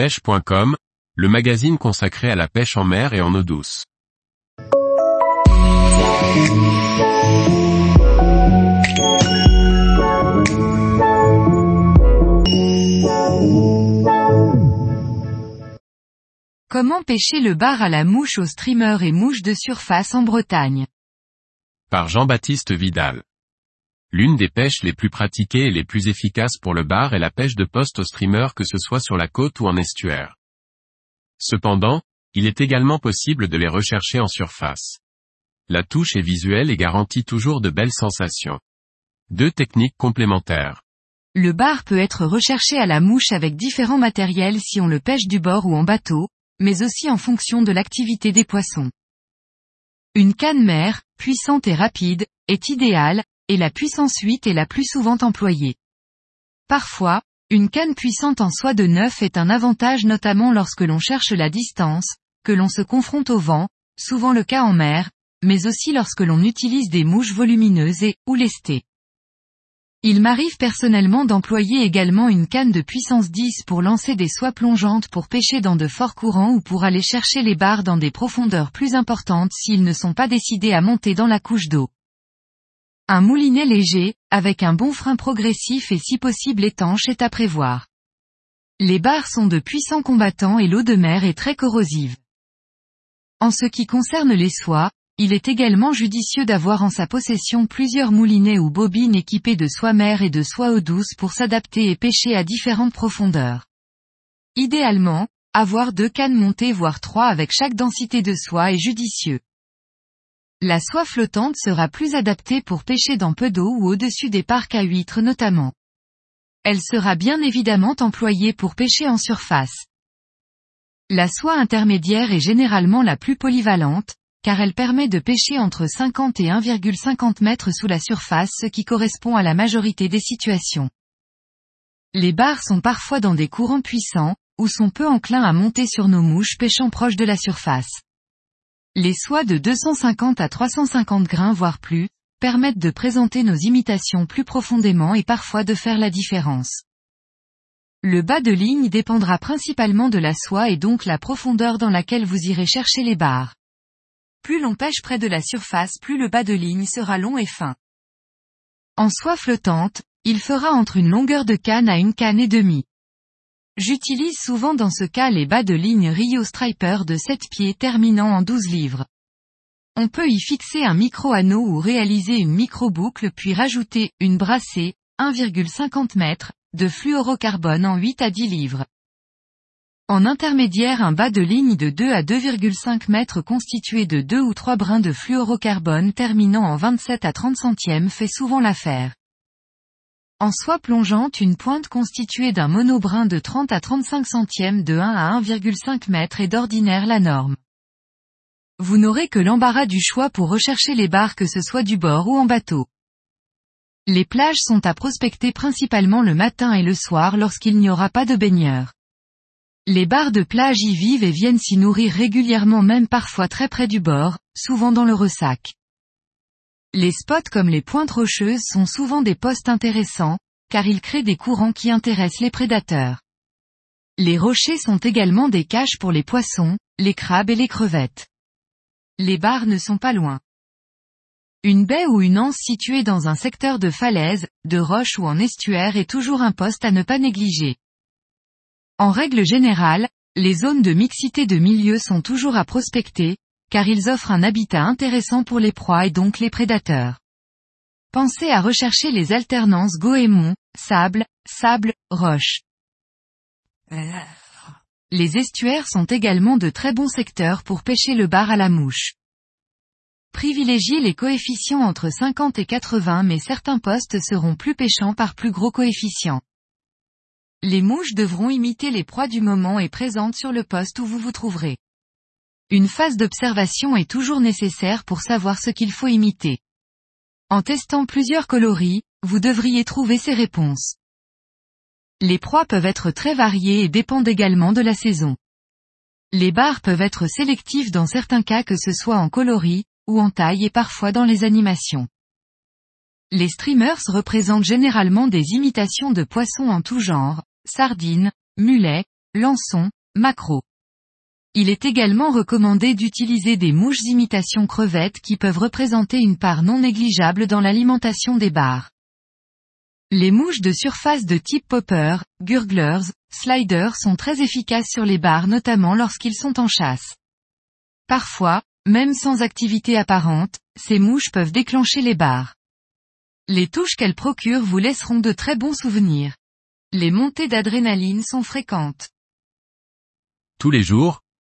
pêche.com, le magazine consacré à la pêche en mer et en eau douce. Comment pêcher le bar à la mouche au streamer et mouche de surface en Bretagne? Par Jean-Baptiste Vidal. L'une des pêches les plus pratiquées et les plus efficaces pour le bar est la pêche de poste au streamer que ce soit sur la côte ou en estuaire. Cependant, il est également possible de les rechercher en surface. La touche est visuelle et garantit toujours de belles sensations. Deux techniques complémentaires. Le bar peut être recherché à la mouche avec différents matériels si on le pêche du bord ou en bateau, mais aussi en fonction de l'activité des poissons. Une canne mère, puissante et rapide, est idéale, et la puissance 8 est la plus souvent employée. Parfois, une canne puissante en soie de neuf est un avantage notamment lorsque l'on cherche la distance, que l'on se confronte au vent, souvent le cas en mer, mais aussi lorsque l'on utilise des mouches volumineuses et, ou lestées. Il m'arrive personnellement d'employer également une canne de puissance 10 pour lancer des soies plongeantes pour pêcher dans de forts courants ou pour aller chercher les barres dans des profondeurs plus importantes s'ils ne sont pas décidés à monter dans la couche d'eau. Un moulinet léger, avec un bon frein progressif et si possible étanche est à prévoir. Les barres sont de puissants combattants et l'eau de mer est très corrosive. En ce qui concerne les soies, il est également judicieux d'avoir en sa possession plusieurs moulinets ou bobines équipées de soie mère et de soie eau douce pour s'adapter et pêcher à différentes profondeurs. Idéalement, avoir deux cannes montées voire trois avec chaque densité de soie est judicieux. La soie flottante sera plus adaptée pour pêcher dans peu d'eau ou au-dessus des parcs à huîtres notamment. Elle sera bien évidemment employée pour pêcher en surface. La soie intermédiaire est généralement la plus polyvalente, car elle permet de pêcher entre 50 et 1,50 mètres sous la surface ce qui correspond à la majorité des situations. Les barres sont parfois dans des courants puissants, ou sont peu enclins à monter sur nos mouches pêchant proche de la surface. Les soies de 250 à 350 grains voire plus, permettent de présenter nos imitations plus profondément et parfois de faire la différence. Le bas de ligne dépendra principalement de la soie et donc la profondeur dans laquelle vous irez chercher les barres. Plus l'on pêche près de la surface plus le bas de ligne sera long et fin. En soie flottante, il fera entre une longueur de canne à une canne et demie. J'utilise souvent dans ce cas les bas de ligne Rio Striper de 7 pieds terminant en 12 livres. On peut y fixer un micro-anneau ou réaliser une micro-boucle puis rajouter une brassée, 1,50 m, de fluorocarbone en 8 à 10 livres. En intermédiaire un bas de ligne de 2 à 2,5 mètres constitué de 2 ou 3 brins de fluorocarbone terminant en 27 à 30 centièmes fait souvent l'affaire. En soie plongeante une pointe constituée d'un monobrin de 30 à 35 centièmes de 1 à 1,5 mètres est d'ordinaire la norme. Vous n'aurez que l'embarras du choix pour rechercher les barres que ce soit du bord ou en bateau. Les plages sont à prospecter principalement le matin et le soir lorsqu'il n'y aura pas de baigneurs. Les barres de plage y vivent et viennent s'y nourrir régulièrement même parfois très près du bord, souvent dans le ressac. Les spots comme les pointes rocheuses sont souvent des postes intéressants, car ils créent des courants qui intéressent les prédateurs. Les rochers sont également des caches pour les poissons, les crabes et les crevettes. Les barres ne sont pas loin. Une baie ou une anse située dans un secteur de falaise, de roche ou en estuaire est toujours un poste à ne pas négliger. En règle générale, les zones de mixité de milieux sont toujours à prospecter, car ils offrent un habitat intéressant pour les proies et donc les prédateurs. Pensez à rechercher les alternances goémon, sable, sable, roche. Les estuaires sont également de très bons secteurs pour pêcher le bar à la mouche. Privilégiez les coefficients entre 50 et 80 mais certains postes seront plus pêchants par plus gros coefficients. Les mouches devront imiter les proies du moment et présentes sur le poste où vous vous trouverez. Une phase d'observation est toujours nécessaire pour savoir ce qu'il faut imiter. En testant plusieurs coloris, vous devriez trouver ces réponses. Les proies peuvent être très variées et dépendent également de la saison. Les barres peuvent être sélectives dans certains cas que ce soit en coloris, ou en taille et parfois dans les animations. Les streamers représentent généralement des imitations de poissons en tout genre, sardines, mulets, lançon, maquereau. Il est également recommandé d'utiliser des mouches imitation crevettes qui peuvent représenter une part non négligeable dans l'alimentation des bars. Les mouches de surface de type popper, gurglers, sliders sont très efficaces sur les bars notamment lorsqu'ils sont en chasse. Parfois, même sans activité apparente, ces mouches peuvent déclencher les bars. Les touches qu'elles procurent vous laisseront de très bons souvenirs. Les montées d'adrénaline sont fréquentes. Tous les jours,